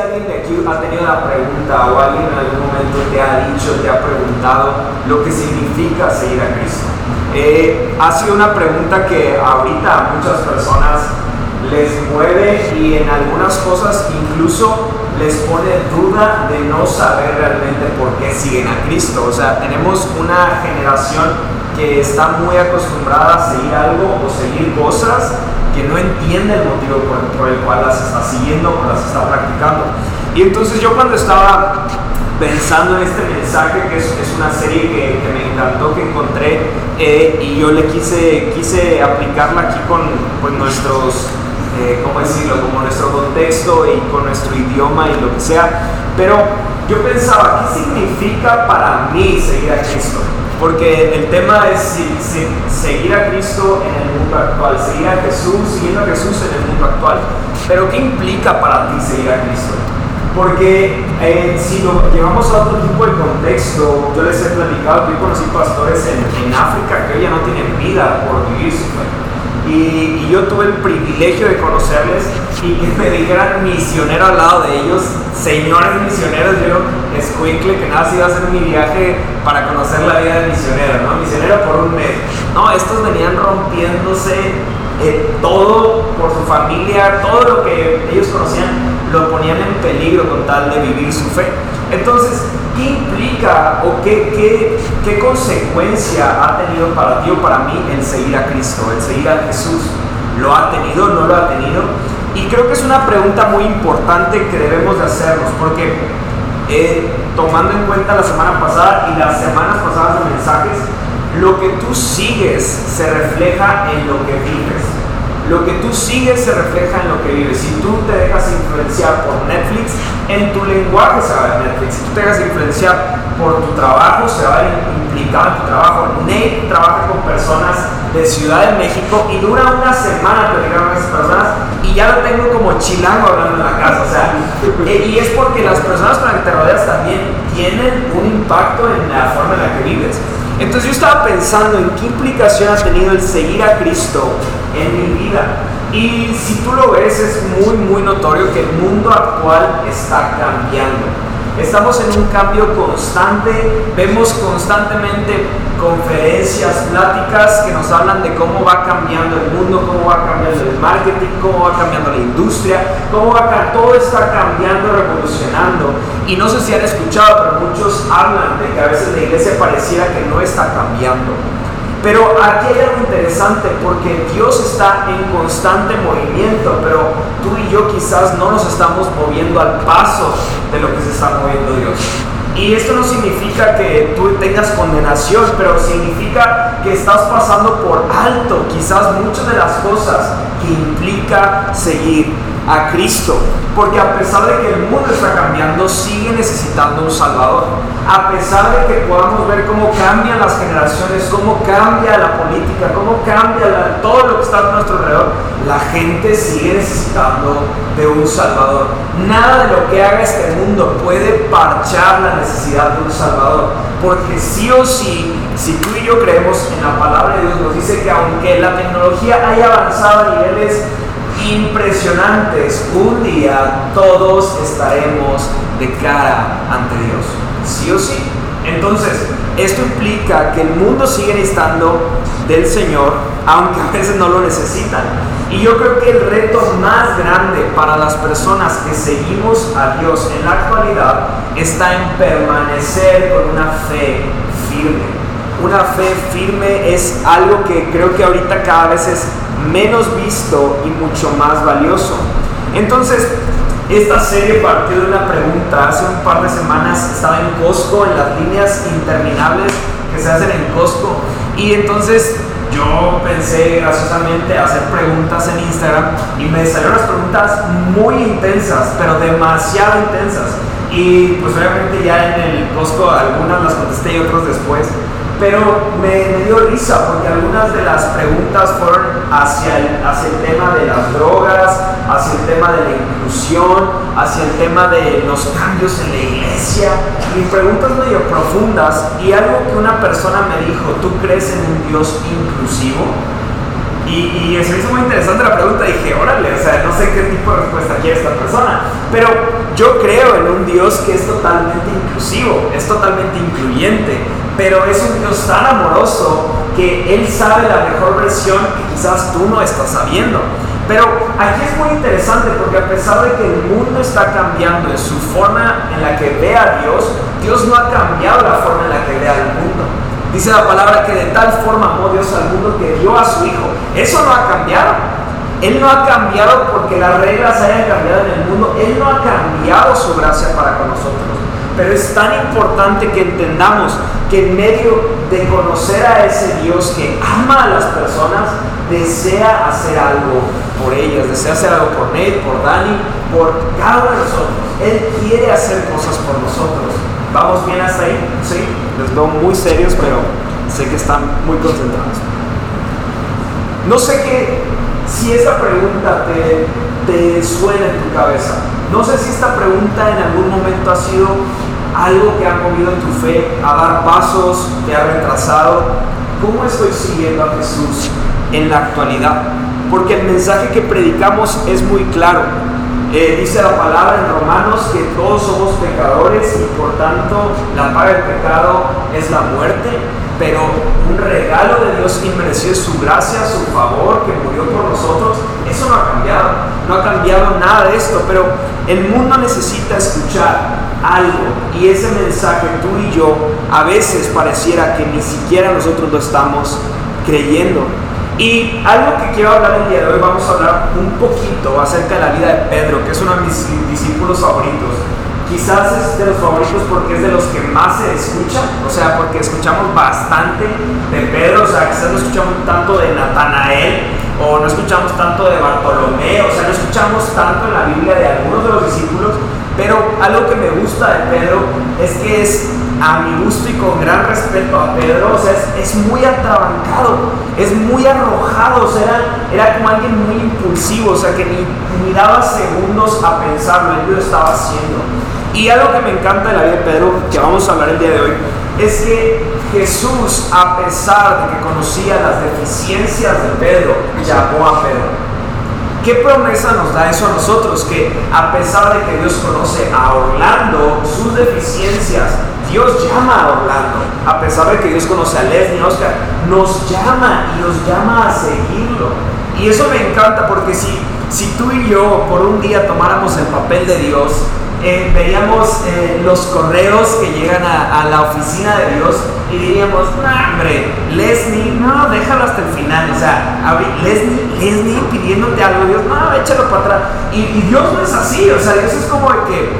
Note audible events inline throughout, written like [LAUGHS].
alguien de aquí ha tenido la pregunta o alguien en algún momento te ha dicho, te ha preguntado lo que significa seguir a Cristo. Eh, ha sido una pregunta que ahorita a muchas personas les mueve y en algunas cosas incluso les pone duda de no saber realmente por qué siguen a Cristo. O sea, tenemos una generación que está muy acostumbrada a seguir algo o seguir cosas que no entiende el motivo por, el cual las está siguiendo o las está practicando. Y entonces yo cuando estaba pensando en este mensaje, que es, una serie que, me encantó, que encontré, eh, y yo le quise, quise aplicarla aquí con pues, nuestros eh, ¿cómo decirlo?, como nuestro contexto y con nuestro idioma y lo que sea. Pero yo pensaba, ¿qué significa para mí seguir a Cristo? Porque el tema es seguir a Cristo en el mundo actual, seguir a Jesús, siguiendo a Jesús en el mundo actual. Pero ¿qué implica para ti seguir a Cristo? Porque eh, si lo llevamos a otro tipo de contexto, yo les he platicado yo conocí pastores en, en África que ya no tienen vida por vivir su y, yo tuve el privilegio de conocerles y que me dijeran misionero al lado de ellos, señores misioneros, yo escuincle que nada, si iba a hacer mi viaje para conocer la vida de misionero, ¿no? Misionero por un mes. No, estos venían rompiéndose eh, todo por su familia, todo lo que ellos conocían, lo ponían en peligro con tal de vivir su fe. Entonces, ¿qué implica o qué, qué, qué, consecuencia ha tenido para ti o para mí el seguir a Cristo, el seguir a Jesús? ¿Lo ha tenido? ¿No lo ha tenido? Y creo que es una pregunta muy importante que debemos de hacernos, porque eh, tomando en cuenta la semana pasada y las semanas pasadas de mensajes, lo que tú sigues se refleja en lo que vives. Lo que tú sigues se refleja en lo que vives. Si tú te dejas influenciar por Netflix, en tu lenguaje se va a ver Netflix. Si tú te dejas influenciar por tu trabajo, se va a implicar en tu trabajo. Nate trabaja con personas de Ciudad de México y dura una semana platicando con esas personas y ya lo tengo como chilango hablando en la casa. O sea, eh, y es porque las personas con las que te rodeas también tienen un impacto en la forma en la que vives. Entonces yo estaba pensando en qué implicación ha tenido el seguir a Cristo en mi vida. Y si tú lo ves, es muy, muy notorio que el mundo actual está cambiando. Estamos en un cambio constante, vemos constantemente conferencias, pláticas que nos hablan de cómo va cambiando el mundo, cómo va cambiando el marketing, cómo va cambiando la industria, cómo va todo está cambiando, revolucionando. Y no sé si han escuchado, pero muchos hablan de que a veces la iglesia pareciera que no está cambiando. Pero aquí hay algo interesante porque Dios está en constante movimiento, pero tú y yo quizás no nos estamos moviendo al paso de lo que se está moviendo Dios. Y esto no significa que tú tengas condenación, pero significa que estás pasando por alto quizás muchas de las cosas que implica seguir a Cristo. Porque a pesar de que el mundo está cambiando, sigue necesitando un Salvador. A pesar de que podamos ver cómo cambian las generaciones, cómo cambia la política, cómo cambia todo lo que está a nuestro alrededor, la gente sigue necesitando de un Salvador. Nada de lo que haga este mundo puede parchar la necesidad de un Salvador. Porque sí o sí, si tú y yo creemos en la palabra de Dios, nos dice que aunque la tecnología haya avanzado a niveles impresionantes, un día todos estaremos de cara ante Dios, sí o sí. Entonces, esto implica que el mundo sigue necesitando del Señor, aunque a veces no lo necesitan. Y yo creo que el reto más grande para las personas que seguimos a Dios en la actualidad está en permanecer con una fe firme. Una fe firme es algo que creo que ahorita cada vez es menos visto y mucho más valioso. Entonces, esta serie partió de una pregunta. Hace un par de semanas estaba en Costco, en las líneas interminables que se hacen en Costco. Y entonces yo pensé graciosamente hacer preguntas en Instagram y me salieron las preguntas muy intensas, pero demasiado intensas. Y pues obviamente ya en el Costco algunas las contesté y otras después pero me, dio risa porque algunas de las preguntas fueron hacia el, hacia el tema de las drogas, hacia el tema de la inclusión, hacia el tema de los cambios en la iglesia, y preguntas medio profundas, y algo que una persona me dijo, ¿tú crees en un Dios inclusivo? Y, y se me hizo muy interesante la pregunta, dije, órale, o sea, no sé qué tipo de respuesta quiere esta persona, pero yo creo en un Dios que es totalmente inclusivo, es totalmente incluyente, pero es un Dios tan amoroso que Él sabe la mejor versión que quizás tú no estás sabiendo. Pero aquí es muy interesante porque a pesar de que el mundo está cambiando en su forma en la que ve a Dios, Dios no ha cambiado la forma en la que ve al mundo. Dice la palabra que de tal forma amó Dios al mundo que dio a su Hijo. Eso no ha cambiado. Él no ha cambiado porque las reglas hayan cambiado en el mundo. Él no ha cambiado su gracia para con nosotros. Pero es tan importante que entendamos que en medio de conocer a ese Dios que ama a las personas, desea hacer algo por ellas, desea hacer algo por Nate, por Dani, por cada uno de nosotros. Él quiere hacer cosas por nosotros. ¿Vamos bien hasta ahí? Sí, les veo muy serios, pero sé que están muy concentrados. No sé qué, si esa pregunta te suena en tu cabeza. No sé si esta pregunta en algún momento ha sido algo que ha movido tu fe a dar pasos, te ha retrasado. ¿Cómo estoy siguiendo a Jesús en la actualidad? Porque el mensaje que predicamos es muy claro. Eh, dice la palabra en Romanos que todos somos pecadores y por tanto la paga del pecado es la muerte, pero un regalo de Dios inmerecido es su gracia, su favor, que murió por nosotros. Eso no ha cambiado, no ha cambiado nada de esto, pero el mundo necesita escuchar algo y ese mensaje tú y yo a veces pareciera que ni siquiera nosotros lo estamos creyendo. Y algo que quiero hablar el día de hoy, vamos a hablar un poquito acerca de la vida de Pedro, que es uno de mis discípulos favoritos. Quizás es de los favoritos porque es de los que más se escucha, o sea, porque escuchamos bastante de Pedro, o sea, quizás no escuchamos tanto de Natanael o no escuchamos tanto de Bartolomé, o sea, no escuchamos tanto en la Biblia de algunos de los discípulos, pero algo que me gusta de Pedro es que es a mi gusto y con gran respeto a Pedro, o sea, es, muy atrabancado, es muy arrojado, o sea, era, como alguien muy impulsivo, o sea, que ni daba segundos a pensarlo, él lo estaba haciendo. Y algo que me encanta de la vida de Pedro, que vamos a hablar el día de hoy, es que Jesús, a pesar de que conocía las deficiencias de Pedro, llamó a Pedro. ¿Qué promesa nos da eso a nosotros? Que a pesar de que Dios conoce a Orlando, sus deficiencias, Dios llama a Orlando. A pesar de que Dios conoce a Leslie, Oscar, nos llama y nos llama a seguirlo. Y eso me encanta porque si, si tú y yo por un día tomáramos el papel de Dios, eh, veíamos eh, los correos que llegan a, la oficina de Dios y diríamos, no, hombre, Leslie, no, déjalo hasta el final. O sea, Leslie, Leslie pidiéndote algo, Dios, no, échalo para atrás. Y, Dios no es así, o sea, Dios es como de que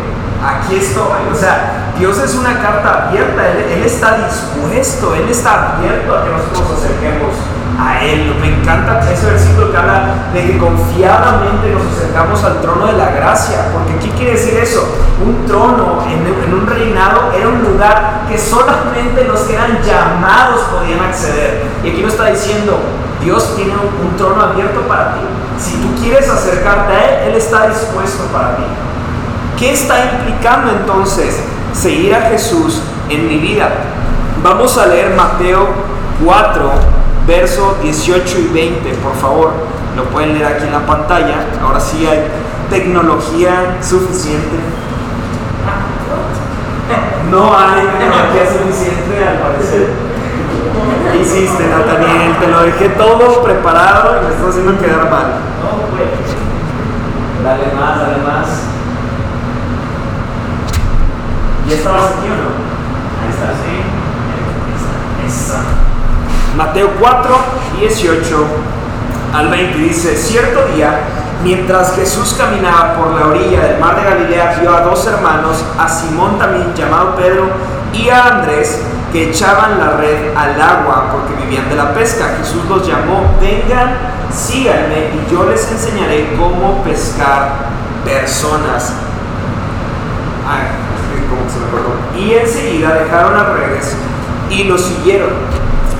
aquí estoy. O sea, Dios es una carta abierta, él, está dispuesto, Él está abierto a que nosotros nos acerquemos a Él. Me encanta ese versículo que habla de que confiadamente nos acercamos al trono de la gracia, porque ¿qué quiere decir eso? Un trono en, un reinado era un lugar que solamente los que eran llamados podían acceder. Y aquí nos está diciendo, Dios tiene un, un trono abierto para ti. Si tú quieres acercarte a Él, Él está dispuesto para ti. ¿Qué está implicando entonces seguir a Jesús en mi vida? Vamos a leer Mateo 4, verso 18 y 20, por favor, lo pueden leer aquí en la pantalla. Ahora sí hay tecnología suficiente. No hay tecnología suficiente al parecer. ¿Qué hiciste, Nathaniel? Te lo dejé todo preparado y me estás haciendo quedar mal. No, pues. Dale más, dale más. ¿Ya estabas aquí o no? Ahí está, sí. Esa. Mateo 4, 18 al 20 dice, cierto día, mientras Jesús caminaba por la orilla del mar de Galilea, vio a dos hermanos, a Simón también llamado Pedro y a Andrés, que echaban la red al agua porque vivían de la pesca. Jesús los llamó, vengan, síganme y yo les enseñaré cómo pescar personas. Ay, ¿cómo se me Y enseguida dejaron las redes y los siguieron.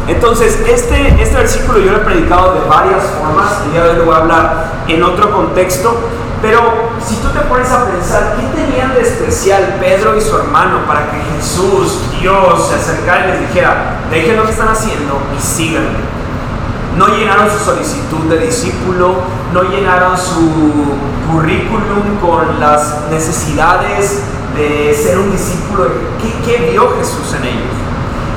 Entonces, este, este versículo yo lo he predicado de varias formas, y ya lo voy a hablar en otro contexto, pero si tú te pones a pensar, ¿qué tenían de especial Pedro y su hermano para que Jesús, Dios, se acercara y les dijera, dejen lo que están haciendo y síganme? no llenaron su solicitud de discípulo, no llenaron su currículum con las necesidades de ser un discípulo. ¿Qué, qué vio Jesús en ellos?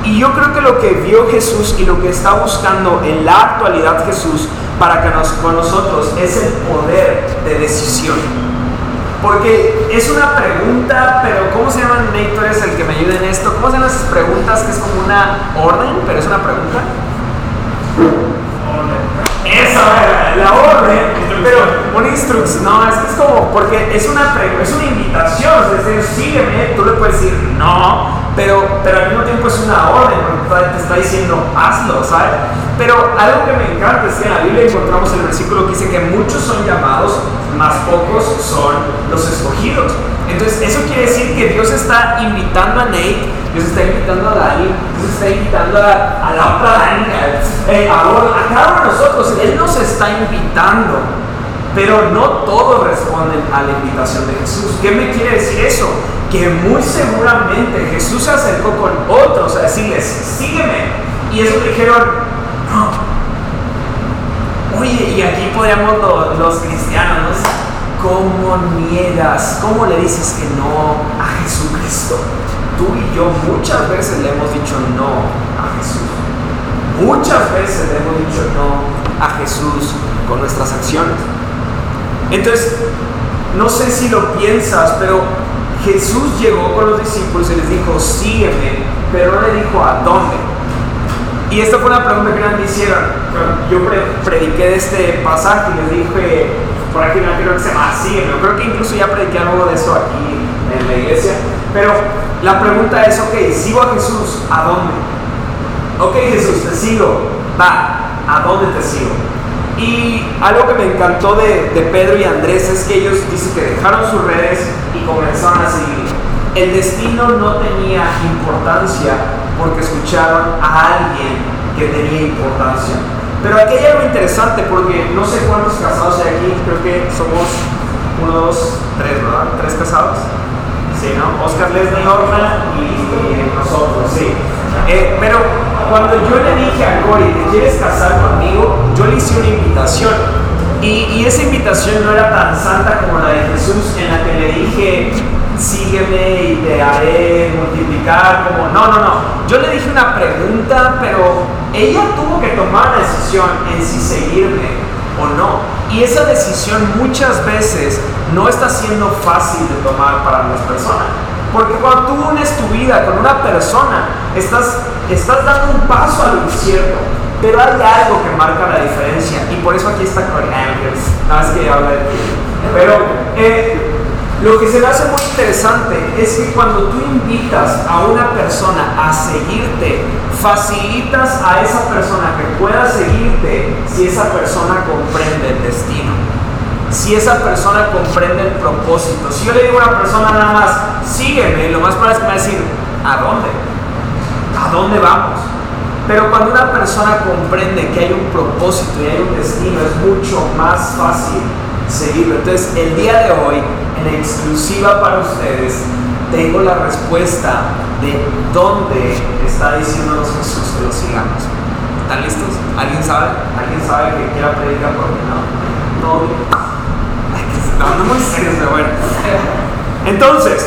Y yo creo que lo que vio Jesús y lo que está buscando en la actualidad Jesús para que nos, con nosotros es el poder de decisión. Porque es una pregunta, pero ¿cómo se llama? Nate, es el que me ayude en esto. ¿Cómo se llaman esas preguntas que es como una orden, pero es una pregunta? Esa, la orden, pero una instrucción, no, es que es como, porque es una, es una invitación, es decir, sígueme, tú le puedes decir no, pero, pero al mismo tiempo es una orden, te está diciendo hazlo, ¿sabes? Pero algo que me encanta es que en la Biblia encontramos el versículo que dice que muchos son llamados, más pocos son los escogidos. Entonces, eso quiere decir que Dios está invitando a Nate, Dios está invitando a Dani, Dios está invitando a, la otra Dani, eh, a, a cada uno de nosotros. Él nos está invitando, pero no todos responden a la invitación de Jesús. ¿Qué me quiere decir eso? Que muy seguramente Jesús se acercó con otros a decirles, sígueme. Y ellos dijeron, no. Oye, y aquí podríamos los cristianos, ¿cómo niegas? ¿Cómo le dices que no a Jesucristo? Tú y yo muchas veces le hemos dicho no a Jesús. Muchas veces le hemos dicho no a Jesús con nuestras acciones. Entonces, no sé si lo piensas, pero Jesús llegó con los discípulos y les dijo, sígueme, pero no le dijo a dónde. Y esta fue una pregunta que me hicieron. Yo prediqué de este pasaje y les dije, por aquí no quiero que se llama sígueme. Creo que incluso ya prediqué algo de eso aquí en la iglesia. Pero la pregunta es, ok, sigo a Jesús, ¿a dónde? Ok Jesús, te sigo, va, ¿a dónde te sigo? Y algo que me encantó de, de, Pedro y Andrés es que ellos dicen que dejaron sus redes y comenzaron a seguir. El destino no tenía importancia porque escucharon a alguien que tenía importancia. Pero aquí hay algo interesante porque no sé cuántos casados hay aquí, creo que somos uno, dos, tres, ¿verdad? ¿Tres casados? Sí, ¿no? Oscar Leslie Orna y nosotros, sí. Eh, pero cuando yo le dije a Cory, ¿te quieres casar conmigo? Yo le hice una invitación. Y, esa invitación no era tan santa como la de Jesús, en la que le dije, sígueme y te haré multiplicar, como, no, no, no. Yo le dije una pregunta, pero ella tuvo que tomar la decisión en si seguirme o no. Y esa decisión muchas veces no está siendo fácil de tomar para las personas. Porque cuando tú unes tu vida con una persona, estás, estás dando un paso al incierto. Pero hay algo que marca la diferencia. Y por eso aquí está Corey Andrews. Nada más que habla de ti. Pero eh, lo que se me hace muy interesante es que cuando tú invitas a una persona a seguirte, facilitas a esa persona que pueda seguirte si esa persona comprende el destino si esa persona comprende el propósito. Si yo le digo a una persona nada más, sígueme, lo más probable es que me va a decir, ¿a dónde? ¿A dónde vamos? Pero cuando una persona comprende que hay un propósito y hay un destino, es mucho más fácil seguirlo. Entonces, el día de hoy, en exclusiva para ustedes, tengo la respuesta de dónde está diciéndonos Jesús que lo sigamos. ¿Están listos? ¿Alguien sabe? ¿Alguien sabe que quiera predicar por mí? No. No. Entonces,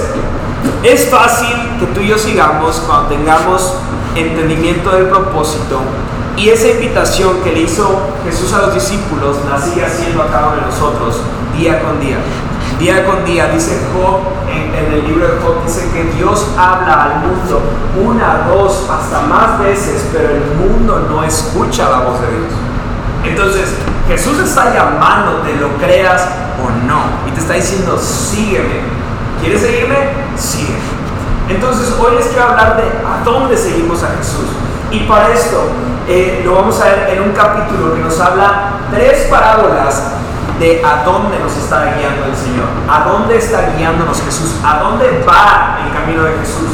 es fácil que tú y yo sigamos cuando tengamos entendimiento del propósito y esa invitación que le hizo Jesús a los discípulos la sigue haciendo a cada uno de nosotros día con día. Día con día, dice Job, en, el libro de Job, dice que Dios habla al mundo una, dos, hasta más veces, pero el mundo no escucha la voz de Dios. Entonces, Jesús está llamándote, lo creas o no. Y te está diciendo, sígueme. ¿Quieres seguirme? Sígueme. Entonces hoy les quiero hablar de a dónde seguimos a Jesús. Y para esto eh, lo vamos a ver en un capítulo que nos habla tres parábolas de a dónde nos está guiando el Señor. A dónde está guiándonos Jesús. A dónde va el camino de Jesús.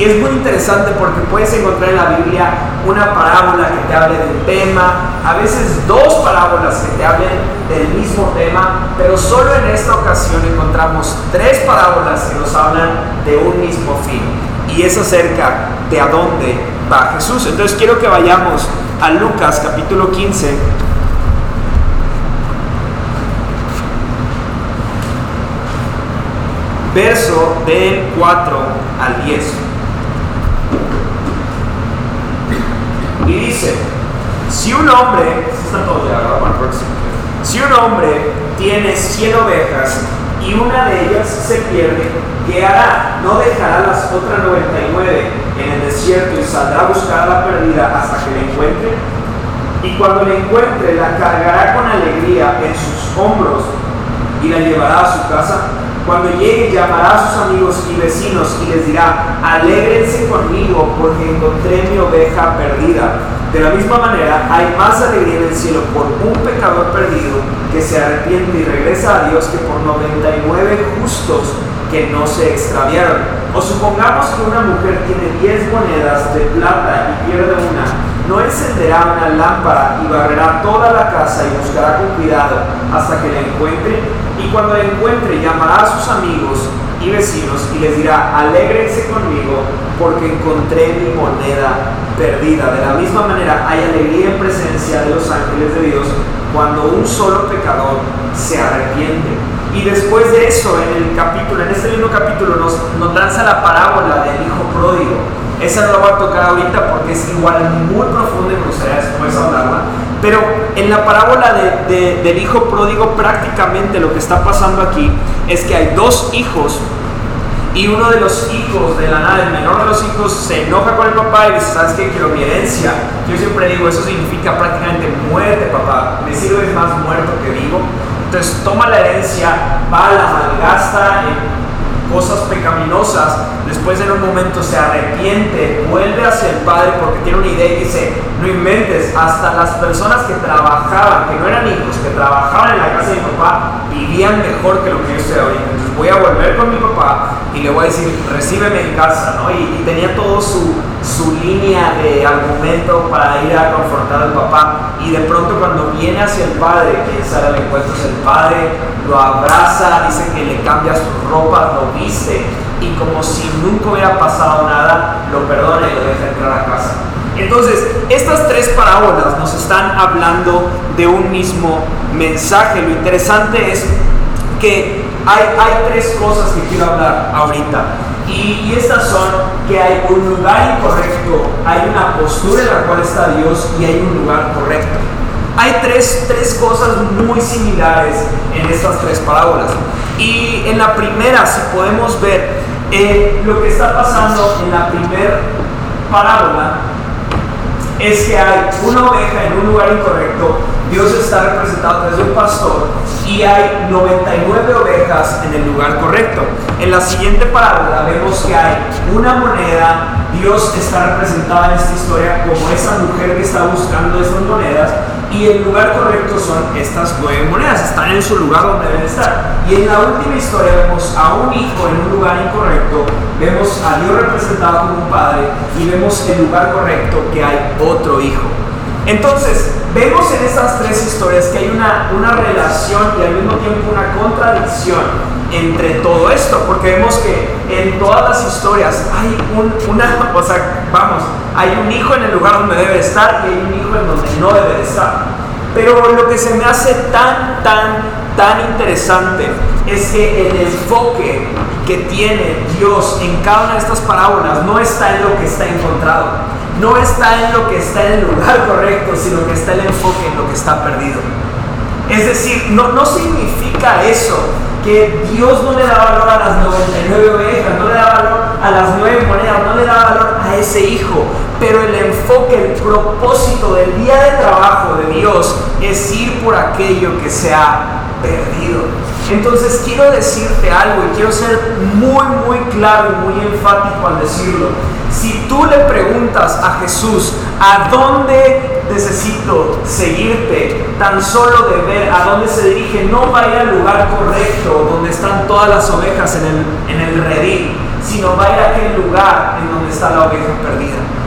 Y es muy interesante porque puedes encontrar en la Biblia una parábola que te hable del tema, a veces dos parábolas que te hablen del mismo tema, pero solo en esta ocasión encontramos tres parábolas que nos hablan de un mismo fin. y es acerca de a dónde va Jesús. Entonces quiero que vayamos a Lucas capítulo 15. Verso del 4 al 10. Y dice, si un hombre, si un hombre tiene 100 ovejas y una de ellas se pierde, ¿qué hará? No dejará las otras 99 en el desierto y saldrá a buscar a la perdida hasta que la encuentre. Y cuando la encuentre, la cargará con alegría en sus hombros y la llevará a su casa. Cuando llegue, llamará a sus amigos y vecinos y les dirá, alégrense conmigo porque encontré mi oveja perdida. De la misma manera, hay más alegría en el cielo por un pecador perdido que se arrepiente y regresa a Dios que por 99 justos que no se extraviaron. O supongamos que una mujer tiene 10 monedas de plata y pierde una, no encenderá una lámpara y barrerá toda la casa y buscará con cuidado hasta que la encuentre. Y cuando encuentre, llamará a sus amigos y vecinos y les dirá, alégrense conmigo porque encontré mi moneda perdida. De la misma manera hay alegría en presencia de los ángeles de Dios cuando un solo pecador se arrepiente. Y después de eso, en el capítulo, en este mismo capítulo, nos, nos lanza la parábola del hijo pródigo. Esa no la voy a tocar ahorita porque es igual muy profunda y me gustaría después hablarla. Pero en la parábola de, del hijo pródigo, prácticamente lo que está pasando aquí es que hay dos hijos y uno de los hijos de la nada, el menor de los hijos, se enoja con el papá y dice, ¿sabes qué? Quiero mi herencia. Yo siempre digo, eso significa prácticamente muerte, papá. Me sirves más muerto que vivo. Entonces toma la herencia, va, la malgasta cosas pecaminosas, después en un momento se arrepiente, vuelve hacia el padre porque tiene una idea y dice, no inventes, hasta las personas que trabajaban, que no eran hijos, que trabajaban en la casa de mi papá, vivían mejor que lo que yo estoy ahorita. Entonces voy a volver con mi papá y le voy a decir, recíbeme en casa, ¿no? Y, y tenía todo su, su línea de argumento para ir a confrontar al papá y de pronto cuando viene hacia el padre, que sale al encuentro es el padre, lo abraza, dice que le cambia sus ropas, lo viste y como si nunca hubiera pasado nada, lo perdona y lo deja entrar a casa. Entonces, estas tres parábolas nos están hablando de un mismo mensaje. Lo interesante es que hay, hay tres cosas que quiero hablar ahorita. Y, estas son que hay un lugar incorrecto, hay una postura en la cual está Dios y hay un lugar correcto. Hay tres, tres cosas muy similares en estas tres parábolas. Y en la primera, si podemos ver, eh, lo que está pasando en la primera parábola es que hay una oveja en un lugar incorrecto, Dios está representado desde un pastor y hay 99 ovejas en el lugar correcto. En la siguiente parábola vemos que hay una moneda, Dios está representado en esta historia como esa mujer que está buscando estas monedas y el lugar correcto son estas nueve monedas, están en su lugar donde deben estar. Y en la última historia vemos a un hijo en un lugar incorrecto, vemos a Dios representado como un padre y vemos el lugar correcto que hay otro hijo. Entonces, vemos en estas tres historias que hay una, una relación y al mismo tiempo una contradicción entre todo esto, porque vemos que en todas las historias hay un, una, [LAUGHS] o sea, vamos, hay un hijo en el lugar donde debe estar y hay un hijo en donde no debe estar. Pero lo que se me hace tan, tan, tan interesante es que el enfoque que tiene Dios en cada una de estas parábolas no está en lo que está encontrado, no está en lo que está en el lugar correcto, sino que está el enfoque en lo que está perdido. Es decir, no, significa eso que Dios no le da valor a las 99 ovejas, no le da valor a las 9 monedas, no le da valor a ese hijo. Pero el enfoque, el propósito del día de trabajo de Dios es ir por aquello que se ha perdido. Entonces quiero decirte algo y quiero ser muy, muy claro y muy enfático al decirlo. Si tú le preguntas a Jesús, ¿a dónde necesito seguirte? Tan solo de ver a dónde se dirige, no va a ir al lugar correcto donde están todas las ovejas en el, en el redil, sino va a ir a aquel lugar en donde está la oveja perdida.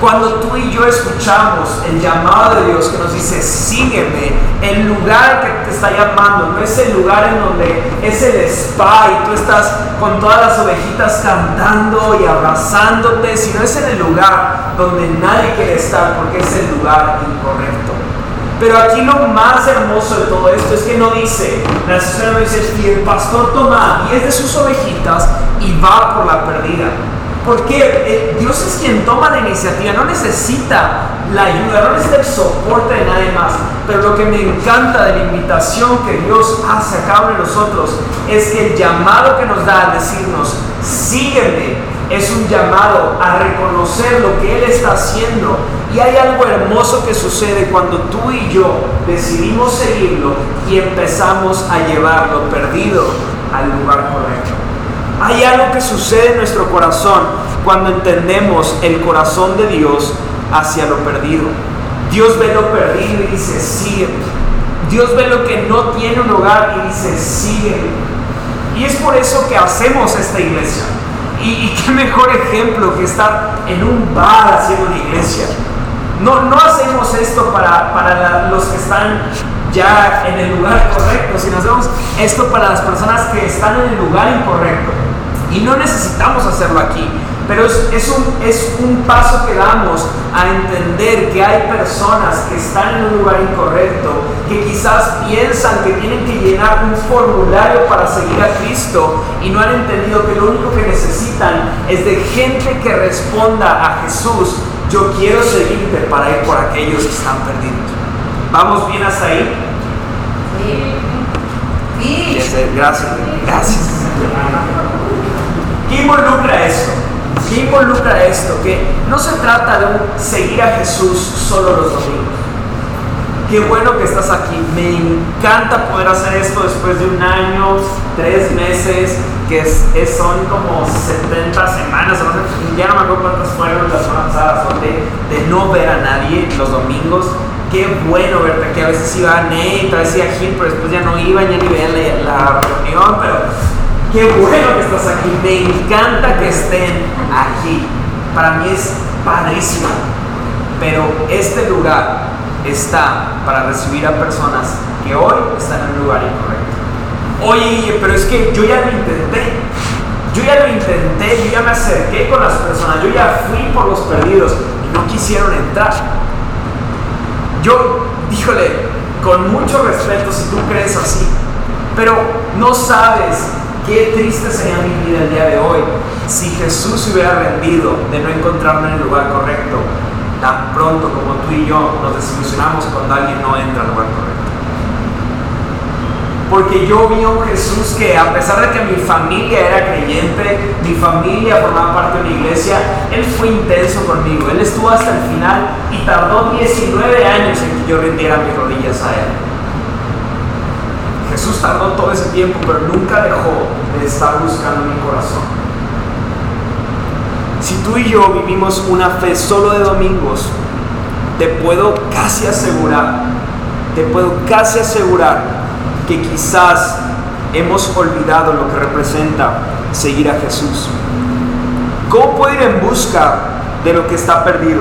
Cuando tú y yo escuchamos el llamado de Dios que nos dice, sígueme, el lugar que te está llamando no es el lugar en donde es el spa y tú estás con todas las ovejitas cantando y abrazándote, sino es en el lugar donde nadie quiere estar porque es el lugar incorrecto. Pero aquí lo más hermoso de todo esto es que no dice, la no dice, y el pastor toma 10 de sus ovejitas y va por la perdida. Porque eh, Dios es quien toma la iniciativa, no necesita la ayuda, no necesita el soporte de nadie más. Pero lo que me encanta de la invitación que Dios hace a cada uno de nosotros es que el llamado que nos da a decirnos, sígueme, es un llamado a reconocer lo que Él está haciendo. Y hay algo hermoso que sucede cuando tú y yo decidimos seguirlo y empezamos a llevarlo perdido al lugar correcto. Hay algo que sucede en nuestro corazón cuando entendemos el corazón de Dios hacia lo perdido. Dios ve lo perdido y dice, sigue. Dios ve lo que no tiene un hogar y dice, sigue. Y es por eso que hacemos esta iglesia. Y, qué [LAUGHS] mejor ejemplo que estar en un bar haciendo una iglesia. No, no hacemos esto para, para los que están ya en el lugar correcto, sino hacemos esto para las personas que están en el lugar incorrecto. Y no necesitamos hacerlo aquí, pero es, es, un, es un paso que damos a entender que hay personas que están en un lugar incorrecto, que quizás piensan que tienen que llenar un formulario para seguir a Cristo y no han entendido que lo único que necesitan es de gente que responda a Jesús, yo quiero seguirte para ir por aquellos que están perdidos. ¿Vamos bien hasta ahí? Sí. Gracias, gracias. ¿Qué involucra esto? ¿Qué involucra esto? Que no se trata de seguir a Jesús solo los domingos. Qué bueno que estás aquí. Me encanta poder hacer esto después de un año, tres meses, que es, son como 70 semanas, ya no me acuerdo cuántas fueron las semanas pasadas, de, no ver a nadie los domingos. Qué bueno verte, que a veces iba a Nate, a veces iba a Gil, pero después ya no iba, ya ni veía la, la reunión, pero Qué bueno que estás aquí. Me encanta que estén aquí. Para mí es padrísimo. Pero este lugar está para recibir a personas que hoy están en un lugar incorrecto. Oye, pero es que yo ya lo intenté. Yo ya lo intenté, yo ya me acerqué con las personas, yo ya fui por los perdidos y no quisieron entrar. Yo, díjole, con mucho respeto si tú crees así, pero no sabes Qué triste sería mi vida el día de hoy si Jesús se hubiera rendido de no encontrarme en el lugar correcto tan pronto como tú y yo nos desilusionamos cuando alguien no entra al lugar correcto. Porque yo vi a un Jesús que a pesar de que mi familia era creyente, mi familia formaba parte de una iglesia, Él fue intenso conmigo. Él estuvo hasta el final y tardó 19 años en que yo rindiera mis rodillas a Él. Jesús tardó todo ese tiempo, pero nunca dejó de estar buscando mi corazón. Si tú y yo vivimos una fe solo de domingos, te puedo casi asegurar, te puedo casi asegurar que quizás hemos olvidado lo que representa seguir a Jesús. ¿Cómo puedo ir en busca de lo que está perdido?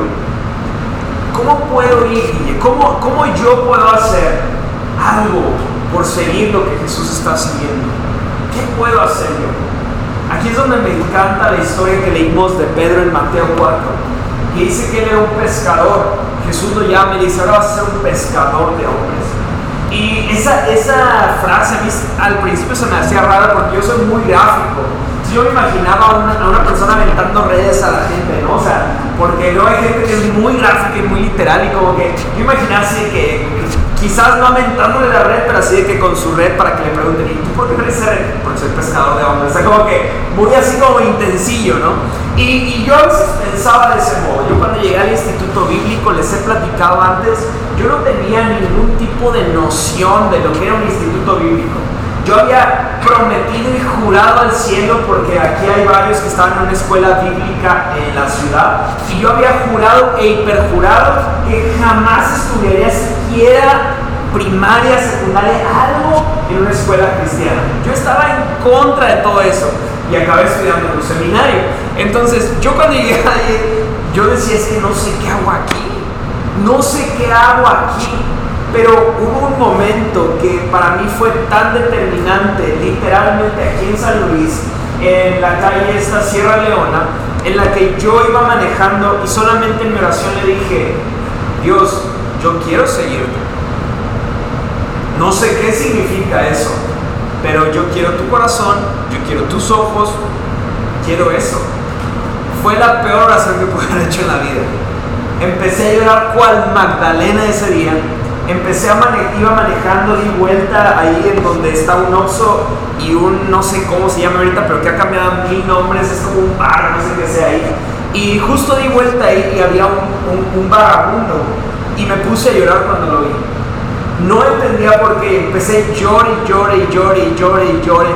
¿Cómo puedo ir, ¿Cómo, cómo yo puedo hacer algo por seguir lo que Jesús está siguiendo. ¿Qué puedo hacer yo? Aquí es donde me encanta la historia que leímos de Pedro en Mateo 4, que dice que él era un pescador. Jesús lo llama y dice, ahora vas a ser un pescador de hombres. Y esa, esa frase a mí al principio se me hacía rara porque yo soy muy gráfico. Yo me imaginaba a una, persona aventando redes a la gente, ¿no? O sea, porque luego hay gente que es muy gráfica y muy literal y como que yo imaginase que quizás no aumentándole la red, pero así de que con su red para que le pregunten, ¿y tú por qué traes esa red? Porque soy pescador de hombres. O sea, como que muy así como intensillo, ¿no? Y, yo pensaba de ese modo. Yo cuando llegué al instituto bíblico, les he platicado antes, yo no tenía ningún tipo de noción de lo que era un instituto bíblico. Yo había prometido y jurado al cielo, porque aquí hay varios que estaban en una escuela bíblica en la ciudad, y yo había jurado e hiperjurado que jamás estudiaría siquiera primaria, secundaria, algo en una escuela cristiana. Yo estaba en contra de todo eso y acabé estudiando en un seminario. Entonces, yo cuando llegué ahí, yo decía, es que no sé qué hago aquí, no sé qué hago aquí. Pero hubo un momento que para mí fue tan determinante, literalmente aquí en San Luis, en la calle esta Sierra Leona, en la que yo iba manejando y solamente en mi oración le dije, Dios, yo quiero seguirte. No sé qué significa eso, pero yo quiero tu corazón, yo quiero tus ojos, quiero eso. Fue la peor oración que pude haber hecho en la vida. Empecé a llorar cual Magdalena ese día. Empecé a manejar, iba manejando, di vuelta ahí en donde está un Oxxo y un, no sé cómo se llama ahorita, pero que ha cambiado mil nombres, es como un bar, no sé qué sea ahí. Y justo di vuelta ahí y había un, un, un vagabundo y me puse a llorar cuando lo vi. No entendía por qué, empecé llore llore llore llore llore.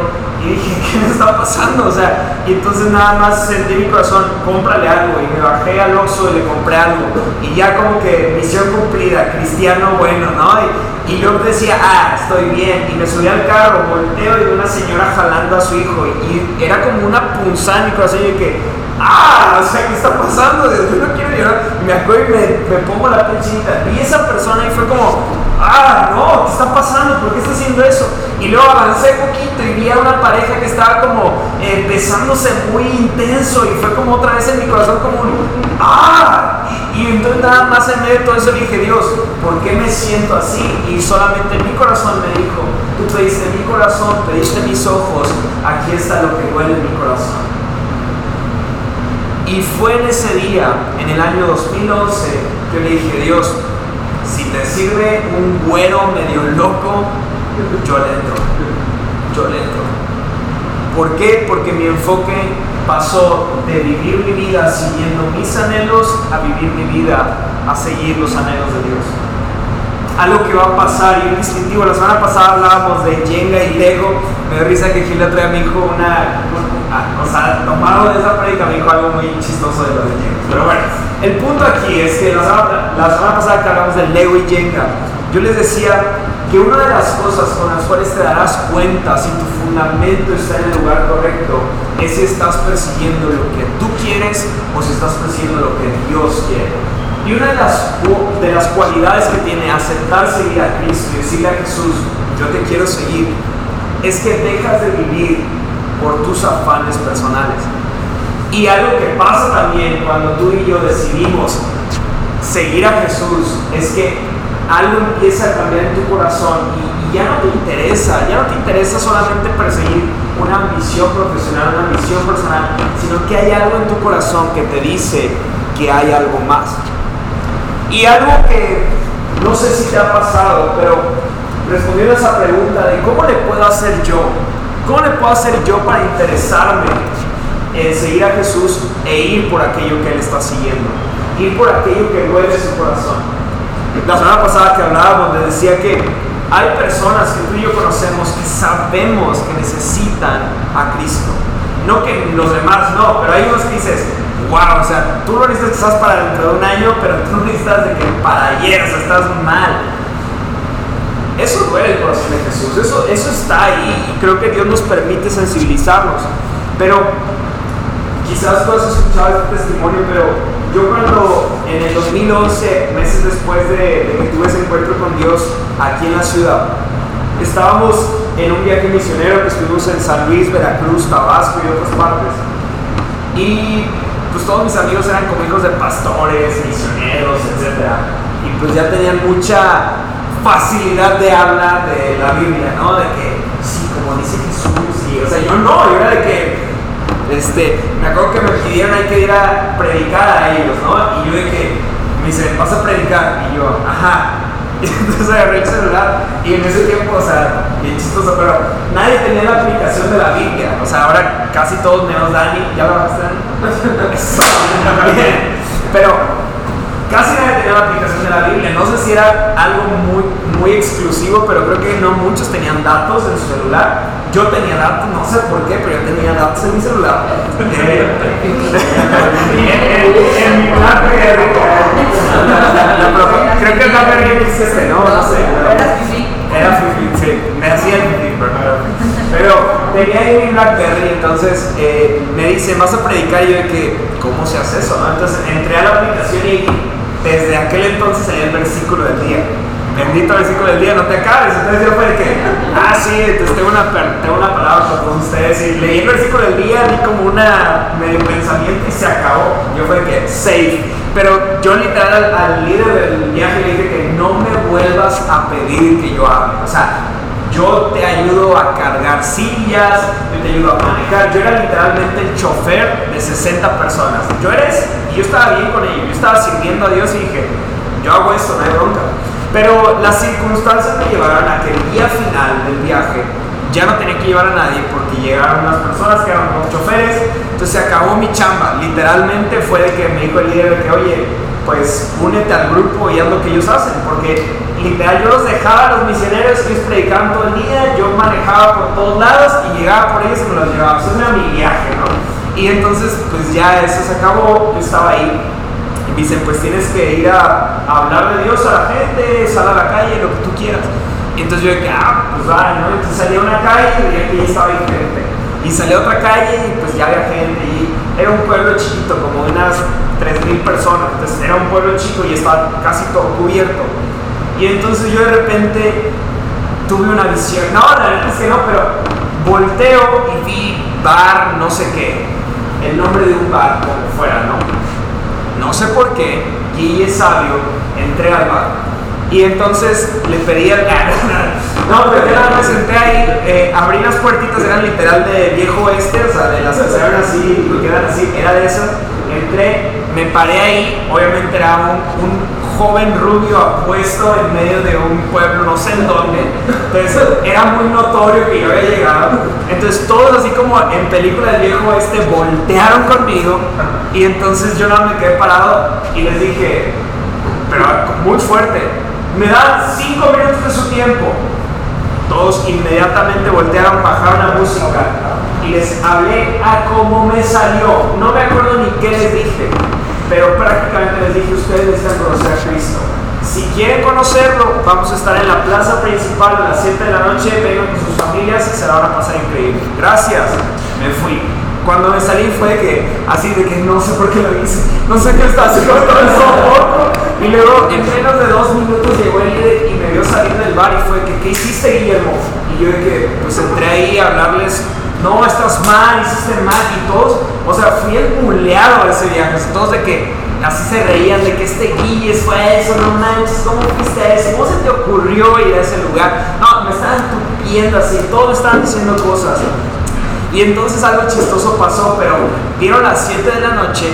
Y dije, [LAUGHS] ¿qué me está pasando? O sea, y entonces nada más sentí mi corazón, cómprale algo. Y me bajé al Oxxo y le compré algo. Y ya como que misión cumplida, cristiano bueno, ¿no? Y, y yo decía, ah, estoy bien. Y me subí al carro, volteo y una señora jalando a su hijo. Y era como una punzada en mi corazón. Y que, ah, o sea, ¿qué está pasando? Yo no quiero llorar. Y me acuerdo y me, me pongo la pinchita. Y esa persona y fue como, ah, no, ¿qué está pasando? ¿Por qué está haciendo eso? Y luego avancé un poquito y vi a una pareja que estaba como eh, besándose muy intenso y fue como otra vez en mi corazón como un, ah, y, y, entonces nada más en medio de todo eso dije, Dios, ¿por qué me siento así? Y solamente mi corazón me dijo, tú pediste mi corazón, pediste mis ojos, aquí está lo que duele en mi corazón. Y fue en ese día, en el año 2011, que le dije, Dios, si te sirve un güero medio loco, yo le entro. Yo le entro. ¿Por qué? Porque mi enfoque pasó de vivir mi vida siguiendo mis anhelos a vivir mi vida a seguir los anhelos de Dios. Algo que va a pasar y un distintivo. La semana pasada hablábamos de Jenga y Lego. Me da risa que Gil le trae a mi hijo una, o sea, tomado de esa prédica me dijo algo muy chistoso de lo de Jenga. Pero bueno, el punto aquí es que la semana, la semana pasada que hablamos de Lego y Jenga, yo les decía que una de las cosas con las cuales te darás cuenta si tu fundamento está en el lugar correcto es si estás persiguiendo lo que tú quieres o si estás persiguiendo lo que Dios quiere. Y una de las, de las cualidades que tiene aceptar seguir a Cristo y decirle a Jesús, yo te quiero seguir, es que dejas de vivir por tus afanes personales. Y algo que pasa también cuando tú y yo decidimos seguir a Jesús es que algo empieza a cambiar en tu corazón y, ya no te interesa, ya no te interesa solamente perseguir una ambición profesional, una ambición personal, sino que hay algo en tu corazón que te dice que hay algo más. Y algo que no sé si te ha pasado, pero respondiendo a esa pregunta de cómo le puedo hacer yo, cómo le puedo hacer yo para interesarme en seguir a Jesús e ir por aquello que Él está siguiendo, ir por aquello que duele su corazón. La semana pasada que hablábamos, le decía que hay personas que tú y yo conocemos que sabemos que necesitan a Cristo. No que los demás no, pero hay unos que dices, wow, o sea, tú lo necesitas quizás para dentro de un año, pero tú necesitas de que para ayer, o sea, estás mal. Eso duele el corazón de Jesús, eso, eso está ahí y creo que Dios nos permite sensibilizarnos. Pero quizás tú has escuchado este testimonio, pero yo cuando en el 2011, meses después de, de, que tuve ese encuentro con Dios aquí en la ciudad, estábamos en un viaje misionero que estuvimos en San Luis, Veracruz, Tabasco y otras partes. Y pues todos mis amigos eran como hijos de pastores, misioneros, etc. Y pues ya tenían mucha facilidad de hablar de la Biblia, ¿no? De que, sí, como dice Jesús, y, o sea, yo no, yo era de que este, me acuerdo que me pidieron hay que ir a predicar a ellos, ¿no? Y yo de que me dicen, vas a predicar. Y yo, ajá. [LAUGHS] Y entonces agarré el celular y en ese tiempo, o sea, bien chistoso, pero nadie tenía la aplicación de la Biblia. O sea, ahora casi todos menos Dani, ya lo bajaste. [LAUGHS] [LAUGHS] pero casi nadie tenía la aplicación de la Biblia. No sé si era algo muy, muy exclusivo, pero creo que no muchos tenían datos en su celular. Yo tenía datos, no sé por qué, pero yo tenía datos en mi celular. en, mi BlackBerry. creo que el BlackBerry existe, ¿no? No sé. Era Fifi. Era Fifi, sí. Me hacía el Fifi, pero. Pero tenía ahí mi Blackberry, entonces eh, me dice, vas a predicar, y yo de que, ¿cómo se hace eso? No? Entonces entré a la aplicación y desde aquel entonces salía el versículo del día. Bendito versículo del día, no te acabes. Entonces yo fue que, ah, sí, entonces tengo una, tengo una palabra para todos ustedes. Y leí el versículo del día, di como una medio pensamiento y se acabó. Yo fue de que, safe. Pero yo literal al, líder del viaje le dije que no me vuelvas a pedir que yo hable. O sea, yo te ayudo a cargar sillas, yo te ayudo a manejar. Yo era literalmente el chofer de 60 personas. Yo eres, y yo estaba bien con ellos, yo estaba sirviendo a Dios y dije, yo hago esto, no hay bronca. Pero las circunstancias me llevaron a que el día final del viaje ya no tenía que llevar a nadie porque llegaron unas personas que eran los choferes, entonces se acabó mi chamba. Literalmente fue de que me dijo el líder de que, oye, pues únete al grupo y haz lo que ellos hacen, porque literal yo los dejaba a los misioneros, ellos predicaban todo el día, yo manejaba por todos lados y llegaba por ellos y me los llevaba. Eso era mi viaje, ¿no? Y entonces, pues ya eso se acabó, yo estaba ahí y dicen, pues tienes que ir a, hablar de Dios a la gente, sal a la calle, lo que tú quieras. Y entonces yo dije, ah, pues vale, ¿no? Entonces salí a una calle y ya estaba gente. Y salí a otra calle y pues ya había gente. Y era un pueblo chiquito, como unas 3.000 personas. Entonces era un pueblo chico y estaba casi todo cubierto. Y entonces yo de repente tuve una visión. No, la verdad es que no, pero volteo y vi bar, no sé qué. El nombre de un bar, como fuera, ¿no? No sé por qué, es sabio, entré al bar. Y entonces le pedí al... [LAUGHS] no, pero yo nada me senté ahí, eh, abrí las puertitas, eran literal de viejo oeste, o sea, de las que eran así, que eran así, era de esas. Entré, me paré ahí, obviamente era un, joven rubio apuesto en medio de un pueblo, no sé en dónde. Entonces era muy notorio que yo había llegado. Entonces todos así como en película del viejo este voltearon conmigo y entonces yo no me quedé parado y les dije, pero muy fuerte, me dan cinco minutos de su tiempo. Todos inmediatamente voltearon, bajaron la música y les hablé a cómo me salió. No me acuerdo ni qué les dije pero prácticamente les dije, ustedes necesitan conocer a Cristo. Si quieren conocerlo, vamos a estar en la plaza principal a las 7 de la noche, vengan con sus familias y se la van a pasar increíble. Gracias, me fui. Cuando me salí fue que, así de que no sé por qué lo hice, no sé qué está haciendo. [LAUGHS] Y luego en menos de dos minutos llegó el salir del bar y fue que, ¿qué hiciste Guillermo? Y yo de que, pues entré ahí a hablarles no, estás mal, hiciste mal y todos, o sea, fui el buleado a ese viaje, todos de que así se reían de que este Guilles fue eso, no manches, ¿cómo fuiste a eso? ¿Cómo se te ocurrió ir a ese lugar? No, me estaban tupiendo así, todos estaban diciendo cosas. Y entonces algo chistoso pasó, pero dieron las 7 de la noche,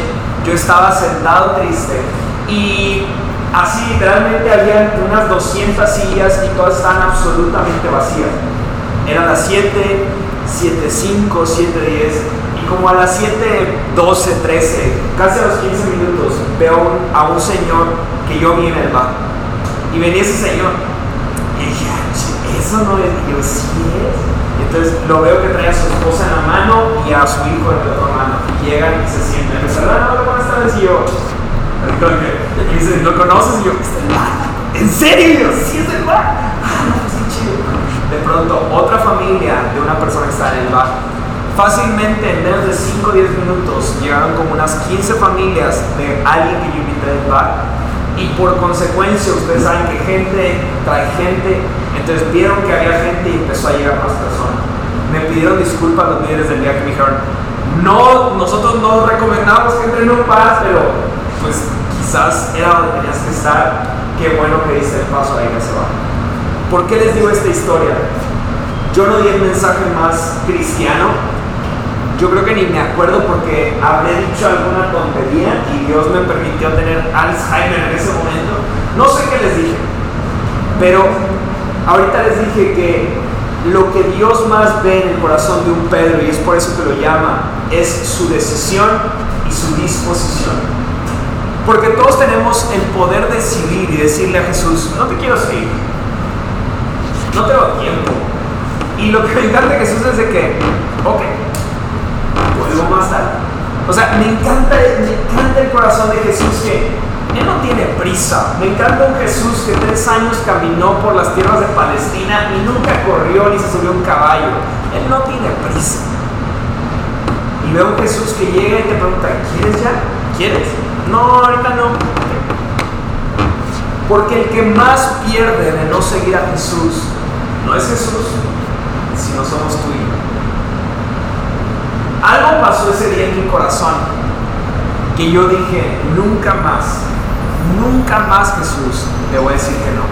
yo estaba sentado triste y así literalmente había unas 200 sillas y todas estaban absolutamente vacías. Eran las 7, 7.5, 7.10 y como a las 7.12, 13, casi a los 15 minutos, veo a un señor que yo vi en el bar. Y venía ese señor. Y dije, ah, eso no es, y sí es. Entonces lo veo que trae a su esposa en la mano y a su hijo en la otra mano. Y llegan y se sienten. Me saludan, hola, buenas tardes. Y yo, y dice, ¿lo conoces? Y yo, ¿es el bar? ¿En serio? Y yo, sí, es el bar. Ah, no, pues sí, chido de pronto otra familia de una persona que está en el bar. Fácilmente en menos de 5 o 10 minutos llegaron como unas 15 familias de alguien que yo invité del bar y por consecuencia ustedes saben que gente trae gente, entonces vieron que había gente y empezó a llegar más personas. Me pidieron disculpas los líderes del día que me dijeron, no, nosotros no recomendamos que entren en un bar, pero pues quizás era donde tenías que estar, qué bueno que diste el paso ahí que se va. ¿Por qué les digo esta historia? Yo no di el mensaje más cristiano. Yo creo que ni me acuerdo porque habré dicho alguna tontería y Dios me permitió tener Alzheimer en ese momento. No sé qué les dije, pero ahorita les dije que lo que Dios más ve en el corazón de un Pedro, y es por eso que lo llama, es su decisión y su disposición. Porque todos tenemos el poder decidir y decirle a Jesús, no te quiero seguir, no tengo tiempo. Y lo que me encanta de Jesús es de que, ok, vuelvo más tarde. O sea, me encanta, me encanta el corazón de Jesús que Él no tiene prisa. Me encanta un Jesús que tres años caminó por las tierras de Palestina y nunca corrió ni se subió a un caballo. Él no tiene prisa. Y veo un Jesús que llega y te pregunta, ¿quieres ya? ¿Quieres? No, ahorita no. Porque el que más pierde de no seguir a Jesús no es Jesús, sino somos tú y. Algo pasó ese día en mi corazón que yo dije, nunca más, nunca más Jesús, le voy a decir que no.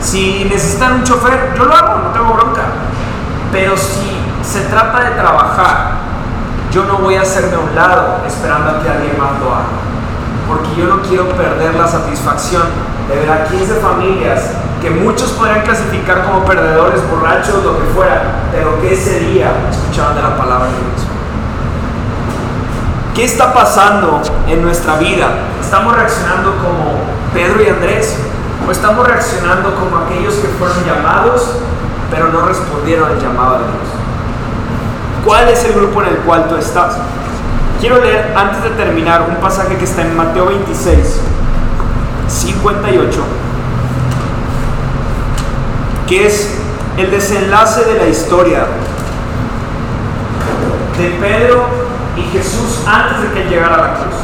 Si necesitan un chofer, yo lo hago, no tengo bronca. Pero si se trata de trabajar, yo no voy a hacerme a un lado esperando a que alguien más lo haga. Porque yo no quiero perder la satisfacción de ver a 15 familias que muchos podrían clasificar como perdedores, borrachos, lo que fuera, pero que ese día escuchaban de la palabra de Dios. ¿Qué está pasando en nuestra vida? ¿Estamos reaccionando como Pedro y Andrés? ¿O estamos reaccionando como aquellos que fueron llamados, pero no respondieron al llamado de Dios? ¿Cuál es el grupo en el cual tú estás? Quiero leer antes de terminar un pasaje que está en Mateo 26, 58 que es el desenlace de la historia de Pedro y Jesús antes de que llegara a la cruz.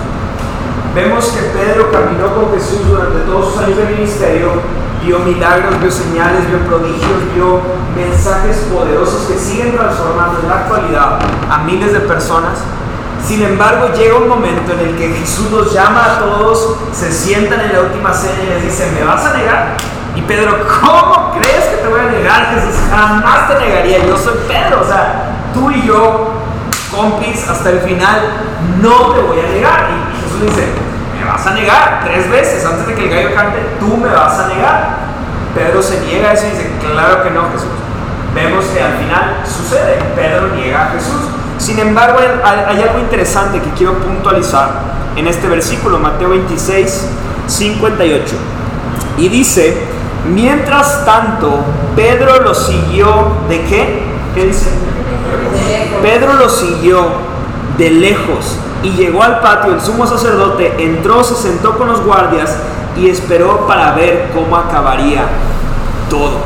Vemos que Pedro caminó con Jesús durante todos sus años de ministerio, vio milagros, vio señales, vio prodigios, vio mensajes poderosos que siguen transformando en la actualidad a miles de personas. Sin embargo, llega un momento en el que Jesús los llama a todos, se sientan en la última cena y les dice, ¿me vas a negar? Y Pedro, ¿cómo crees que te voy a negar, Jesús? Jamás te negaría. Yo soy Pedro. O sea, tú y yo, compis, hasta el final, no te voy a negar. Y Jesús dice, vas a negar tres veces antes de que el gallo cante, tú me vas a negar. Pedro se niega a eso y dice, claro que no, Jesús. Vemos que al final sucede, Pedro niega a Jesús. Sin embargo, hay, algo interesante que quiero puntualizar en este versículo, Mateo 26, 58. Y dice, Mientras tanto, Pedro lo siguió de qué? ¿Qué dice? Pedro lo siguió de lejos y llegó al patio. El sumo sacerdote entró, se sentó con los guardias y esperó para ver cómo acabaría todo.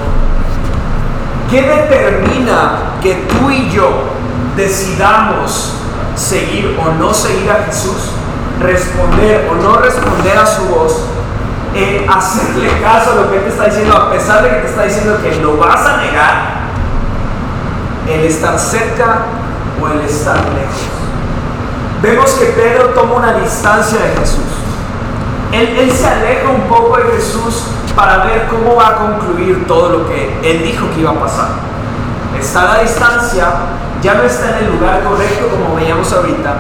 ¿Qué determina que tú y yo decidamos seguir o no seguir a Jesús? Responder o no responder a su voz en hacerle caso a lo que Él te está diciendo, a pesar de que te está diciendo que lo vas a negar, el estar cerca o el estar lejos. Vemos que Pedro toma una distancia de Jesús. Él, se aleja un poco de Jesús para ver cómo va a concluir todo lo que Él dijo que iba a pasar. Está a la distancia, ya no está en el lugar correcto como veíamos ahorita,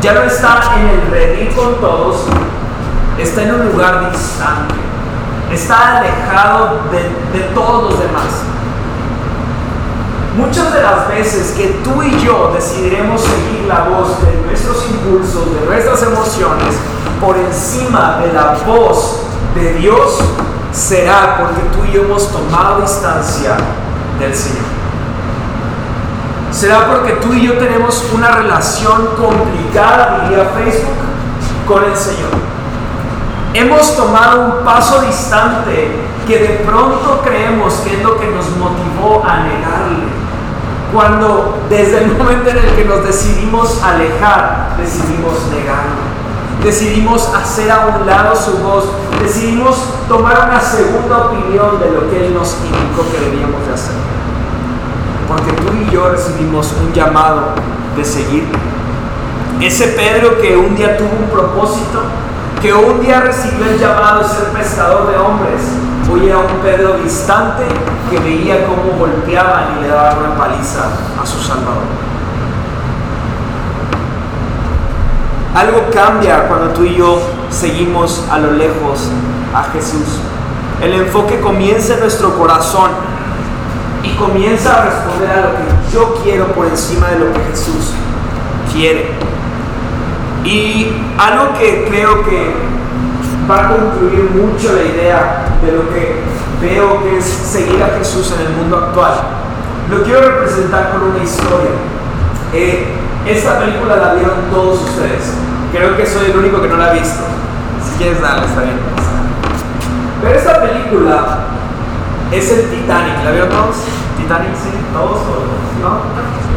ya no está en el redil con todos, está en un lugar distante, está alejado de todos los demás. Muchas de las veces que tú y yo decidiremos seguir la voz de nuestros impulsos, de nuestras emociones, por encima de la voz de Dios, será porque tú y yo hemos tomado distancia del Señor. Será porque tú y yo tenemos una relación complicada, diría Facebook, con el Señor hemos tomado un paso distante que de pronto creemos que es lo que nos motivó a negarle. Cuando desde el momento en el que nos decidimos alejar, decidimos negarlo. Decidimos hacer a un lado su voz, decidimos tomar una segunda opinión de lo que Él nos indicó que debíamos de hacer. Porque tú y yo recibimos un llamado de seguir. Ese Pedro que un día tuvo un propósito, que un día recibió el llamado de ser pescador de hombres, hoy era un Pedro distante que veía cómo golpeaban y le daban una paliza a su Salvador. Algo cambia cuando tú y yo seguimos a lo lejos a Jesús. El enfoque comienza en nuestro corazón y comienza a responder a lo que yo quiero por encima de lo que Jesús quiere. Y algo que creo que va a concluir mucho la idea de lo que veo que es seguir a Jesús en el mundo actual, lo quiero representar con una historia. Eh, esta película la vieron todos ustedes. Creo que soy el único que no la ha visto. Si quieres darle, está bien. Pero esta película es el Titanic. ¿La vieron todos? Titanic, sí, todos, ¿no?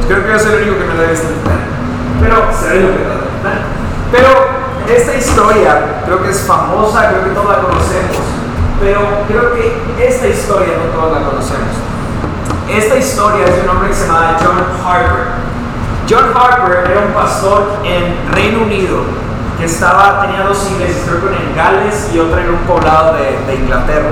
Creo que yo soy el único que me la he visto el Titanic. Pero se ve lo que trata. Pero esta historia creo que es famosa, creo que todos la conocemos. Pero creo que esta historia no todos la conocemos. Esta historia es de un hombre que se llama John Harper. John Harper era un pastor en Reino Unido que estaba, tenía dos iglesias, creo que una en Gales y otra en un poblado de, de Inglaterra.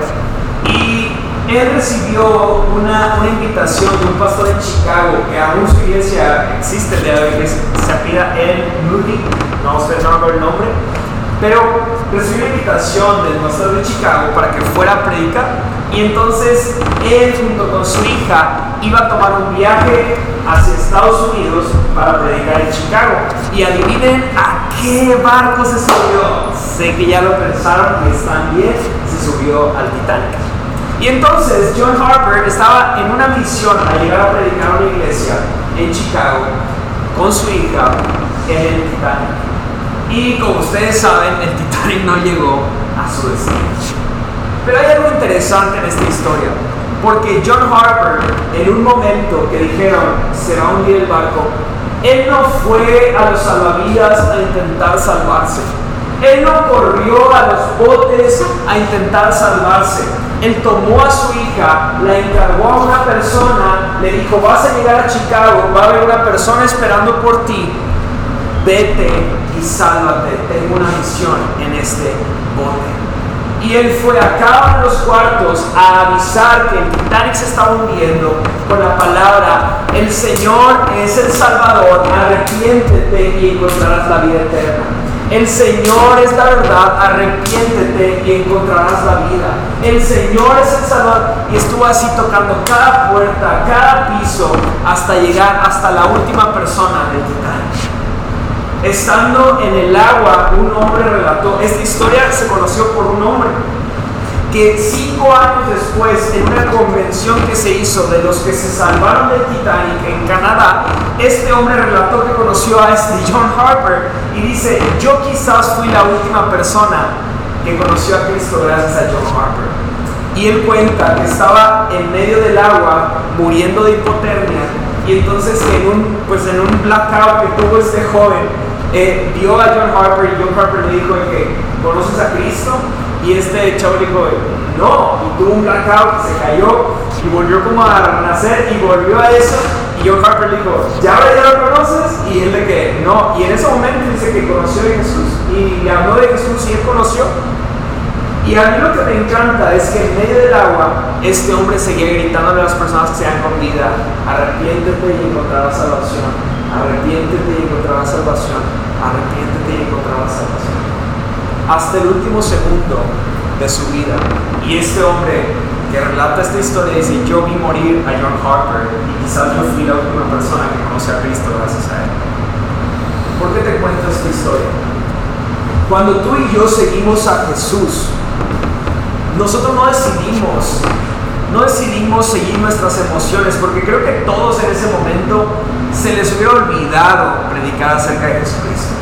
Y él recibió una, una, invitación de un pastor en Chicago, que aún su iglesia existe el día de hoy, se apida en Moody, no, sé, no me acuerdo el nombre, pero recibió una invitación del pastor de Chicago para que fuera a predicar. Y entonces él junto con su hija iba a tomar un viaje hacia Estados Unidos para predicar en Chicago. Y adivinen a qué barco se subió. Sé que ya lo pensaron y están bien, se subió al Titanic. Y entonces John Harper estaba en una misión a llegar a predicar a una iglesia en Chicago con su hija en el Titanic. Y como ustedes saben, el Titanic no llegó a su destino. Pero hay algo interesante en esta historia. Porque John Harper, en un momento que dijeron se va a hundir el barco, él no fue a los salvavidas a intentar salvarse. Él no corrió a los botes a intentar salvarse. Él tomó a su hija, la encargó a una persona, le dijo, vas a llegar a Chicago, va a haber una persona esperando por ti, vete y sálvate, tengo una misión en este bote. Y él fue acá en los cuartos a avisar que el Titanic se estaba hundiendo con la palabra, el Señor es el Salvador, arrepiéntete y encontrarás la vida eterna. El Señor es la verdad, arrepiéntete y encontrarás la vida. El Señor es el Salvador. Y estuvo así tocando cada puerta, cada piso, hasta llegar hasta la última persona del Titanic. Estando en el agua, un hombre relató, esta historia se conoció por un hombre, que cinco años después, en una convención que se hizo de los que se salvaron del Titanic en Canadá, este hombre relató que conoció a este John Harper y dice, yo quizás fui la última persona que conoció a Cristo gracias a John Harper. Y él cuenta que estaba en medio del agua muriendo de hipotermia y entonces en un, pues en un blackout que tuvo este joven, eh, vio a John Harper y John Harper le dijo que conoces a Cristo y este chavo dijo no y tuvo un blackout se cayó y volvió como a renacer y volvió a eso y John Harper le dijo ya ahora ya lo conoces y él de que no y en ese momento dice que conoció a Jesús y le habló de Jesús y él conoció y a mí lo que me encanta es que en medio del agua este hombre seguía gritándole a las personas que se han con vida arrepiéntete y encontrarás salvación arrepiéntete y encontrarás salvación, arrepiéntete y encontrarás salvación. Hasta el último segundo de su vida. Y este hombre que relata esta historia dice, yo vi morir a John Harper y quizás yo fui la última persona que conoce a Cristo gracias a él. ¿Por qué te cuento esta historia? Cuando tú y yo seguimos a Jesús, nosotros no decidimos no decidimos seguir nuestras emociones, porque creo que todos en ese momento se les hubiera olvidado predicar acerca de Jesucristo.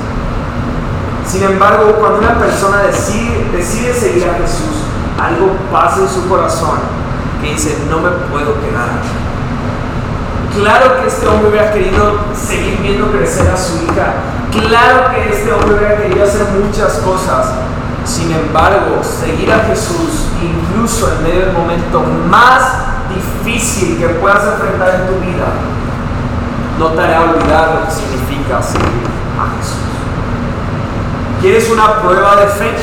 Sin embargo, cuando una persona decide, decide seguir a Jesús, algo pasa en su corazón que dice, no me puedo quedar. Claro que este hombre hubiera querido seguir viendo crecer a su hija. Claro que este hombre hubiera querido hacer muchas cosas. Sin embargo, seguir a Jesús, incluso en medio del momento más difícil que puedas enfrentar en tu vida, no te hará olvidar lo que significa seguir a Jesús. ¿Quieres una prueba de fe?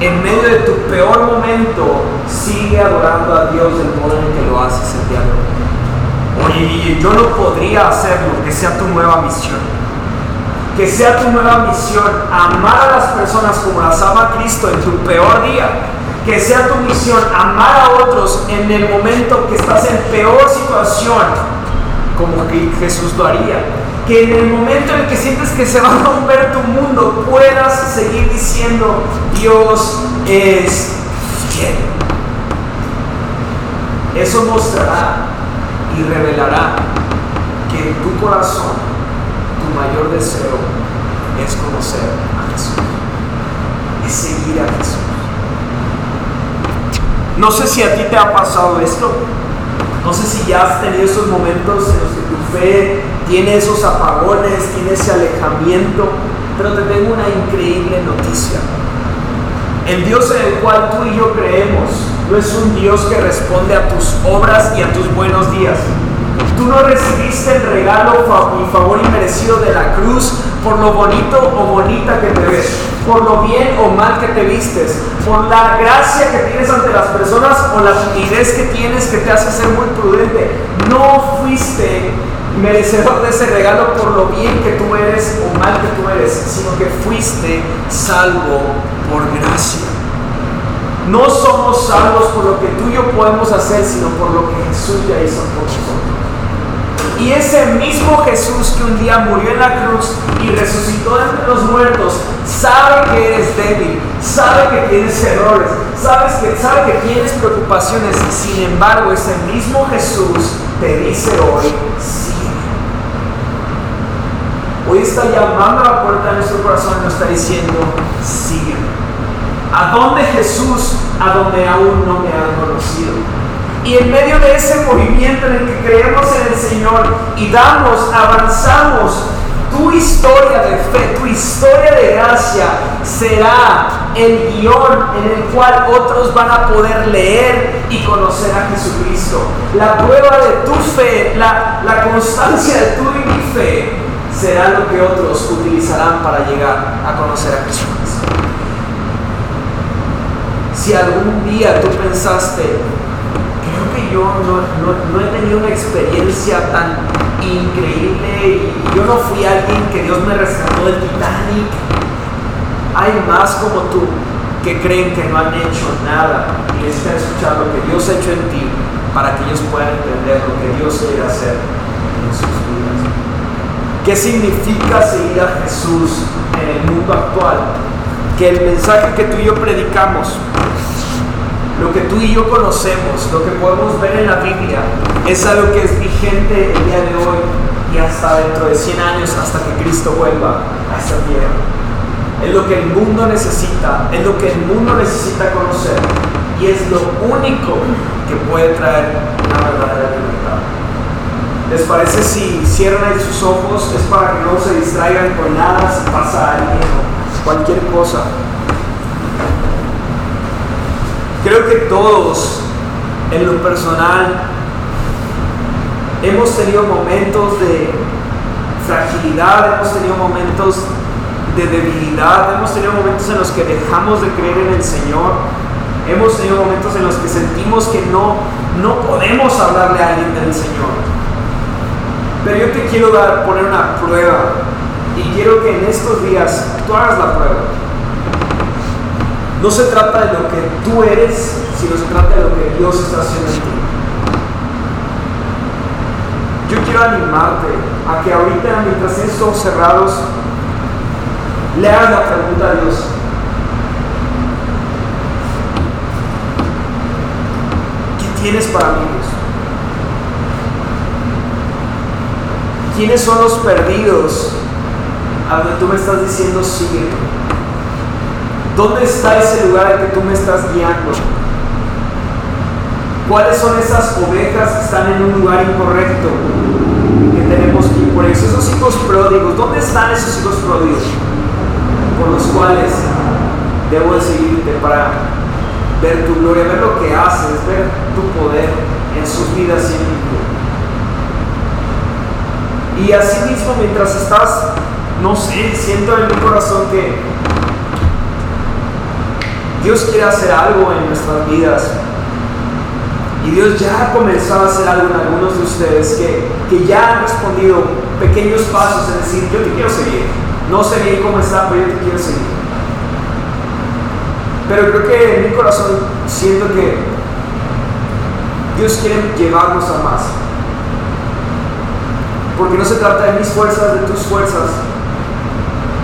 En medio de tu peor momento, sigue adorando a Dios del modo en que lo haces el día. Oye, yo no podría hacerlo, que sea tu nueva misión que sea tu nueva misión amar a las personas como las ama Cristo en tu peor día. Que sea tu misión amar a otros en el momento que estás en peor situación, como que Jesús lo haría. Que en el momento en que sientes que se va a romper tu mundo, puedas seguir diciendo, Dios es fiel. Eso mostrará y revelará que en tu corazón mayor deseo es conocer a Jesús. es seguir a Jesús. No sé si a ti te ha pasado esto. No sé si ya has tenido esos momentos en los que tu fe tiene esos apagones, tiene ese alejamiento. Pero te tengo una increíble noticia. El Dios en el cual tú y yo creemos no es un Dios que responde a tus obras y a tus buenos días. Tú no recibiste el regalo y favor inmerecido de la cruz por lo bonito o bonita que te ves, por lo bien o mal que te vistes, por la gracia que tienes ante las personas o la timidez que tienes que te hace ser muy prudente. No fuiste merecedor de ese regalo por lo bien que tú eres o mal que tú eres, sino que fuiste salvo por gracia. No somos salvos por lo que tú y yo podemos hacer, sino por lo que Jesús ya hizo por nosotros. Y ese mismo Jesús que un día murió en la cruz y resucitó entre los muertos, sabe que eres débil, sabe que tienes errores, sabes que, sabe que tienes preocupaciones. Sin embargo, ese mismo Jesús te dice hoy, Hoy está llamando a la puerta de nuestro corazón y nos está diciendo, sígueme. ¿A dónde Jesús? A donde aún no me han conocido. Y en medio de ese movimiento en el que creemos en el Señor y damos, avanzamos, tu historia de fe, tu historia de gracia será el guion en el cual otros van a poder leer y conocer a Jesucristo. La prueba de tu fe, la, la constancia de tu y mi fe será lo que otros utilizarán para llegar a conocer a Jesucristo. Si algún día tú pensaste, yo no, he tenido una experiencia tan increíble yo no fui alguien que Dios me rescató del Titanic, hay más como tú que creen que no han hecho nada y necesitan escuchar lo que Dios ha hecho en ti para que ellos puedan entender lo que Dios quiere hacer en sus vidas. ¿Qué significa seguir a Jesús en el mundo actual? Que el mensaje que tú y yo predicamos, lo que tú y yo conocemos, lo que podemos ver en la Biblia, es algo que es vigente el día de hoy y hasta dentro de 100 años, hasta que Cristo vuelva a esta tierra. Es lo que el mundo necesita, es lo que el mundo necesita conocer y es lo único que puede traer una verdadera libertad. ¿Les parece si cierran sus ojos? Es para que no se distraigan con nada, si pasa alguien o cualquier cosa. Creo que todos, en lo personal, hemos tenido momentos de fragilidad, hemos tenido momentos de debilidad, hemos tenido momentos en los que dejamos de creer en el Señor, hemos tenido momentos en los que sentimos que no, no podemos hablarle a alguien del Señor. Pero yo te quiero dar, poner una prueba y quiero que en estos días tú hagas la prueba. No se trata de lo que tú eres, sino se trata de lo que Dios está haciendo en ti. Yo quiero animarte a que ahorita, mientras tienes cerrados, le la pregunta a Dios. ¿Qué tienes para mí, Dios? ¿Quiénes son los perdidos a donde tú me estás diciendo sigue? ¿Dónde está ese lugar al que tú me estás guiando? ¿Cuáles son esas ovejas que están en un lugar incorrecto que tenemos que ir por eso? Esos hijos pródigos, ¿dónde están esos hijos pródigos? Por los cuales debo de seguirte para ver tu gloria, ver lo que haces, ver tu poder en sus vidas vida. Y así mismo mientras estás, no sé, siento en mi corazón que Dios quiere hacer algo en nuestras vidas. Y Dios ya ha comenzado a hacer algo en algunos de ustedes que, que ya han respondido pequeños pasos en decir, yo te quiero seguir. No sé bien cómo está, pero yo te quiero seguir. Pero creo que en mi corazón siento que Dios quiere llevarnos a más. Porque no se trata de mis fuerzas, de tus fuerzas,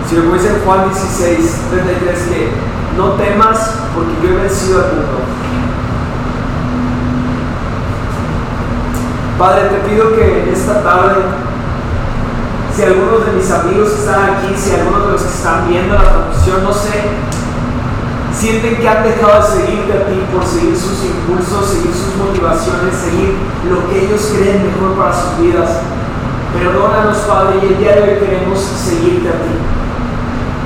sino como dice Juan 16, 33, que no temas porque yo he vencido al mundo. Padre, te pido que esta tarde, si algunos de mis amigos están aquí, si algunos de los que están viendo la transmisión, no sé, Sienten que han dejado de seguirte a ti por seguir sus impulsos, seguir sus motivaciones, seguir lo que ellos creen mejor para sus vidas. Perdónanos, Padre, y el día de hoy queremos seguirte a ti.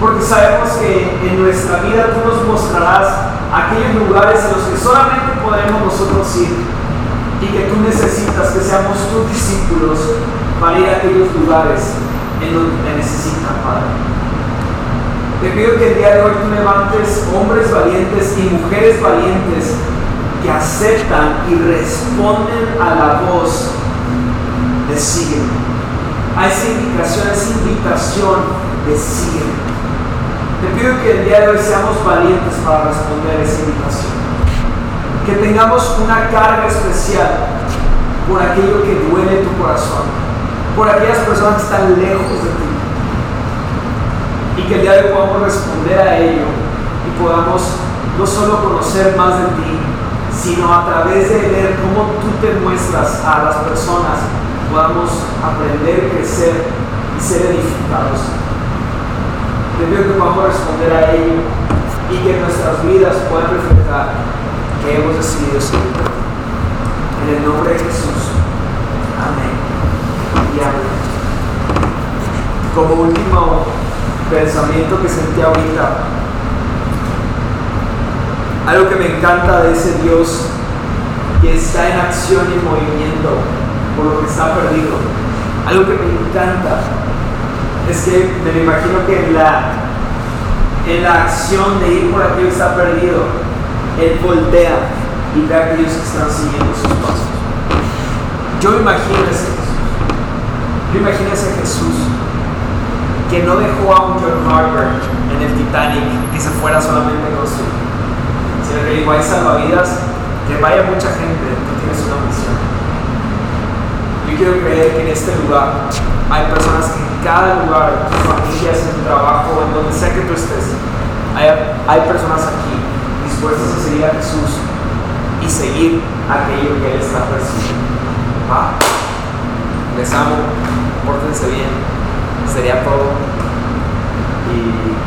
Porque sabemos que en nuestra vida tú nos mostrarás aquellos lugares en los que solamente podremos nosotros ir y que tú necesitas que seamos tus discípulos para ir a aquellos lugares en donde te necesitan, Padre. Te pido que el día de hoy tú levantes hombres valientes y mujeres valientes que aceptan y responden a la voz de sígueme. A esa indicación, a esa invitación de sígueme. Te pido que el día de hoy seamos valientes para responder esa invitación. Que tengamos una carga especial por aquello que duele tu corazón, por aquellas personas que están lejos de ti y que el día de hoy podamos responder a ello y podamos no solo conocer más de ti, sino a través de ver cómo tú te muestras a las personas, podamos aprender, crecer y ser edificados. Te pido que podamos responder a ello y que nuestras vidas puedan reflejar que hemos decidido seguir. En el nombre de Jesús. Amén. Y amén. Como último pensamiento que sentí ahorita. Algo que me encanta de ese Dios que está en acción y movimiento por lo que está perdido. Algo que me encanta es que me imagino que en la, en la acción de ir por aquello que está perdido, Él voltea y ve a aquellos que están siguiendo sus pasos. Yo imagino ese Jesús. Yo imagino ese Jesús que no dejó a un John Harper en el Titanic que se fuera solamente con su sino que dijo hay salvavidas que vaya mucha gente tú tienes una misión yo quiero creer que en este lugar hay personas que cada lugar en tus familias, en tu trabajo en donde sea que tú estés hay, hay personas aquí dispuestas a seguir a Jesús y seguir aquello que Él está persiguiendo ¿Va? les amo, pórtense bien sería todo. Y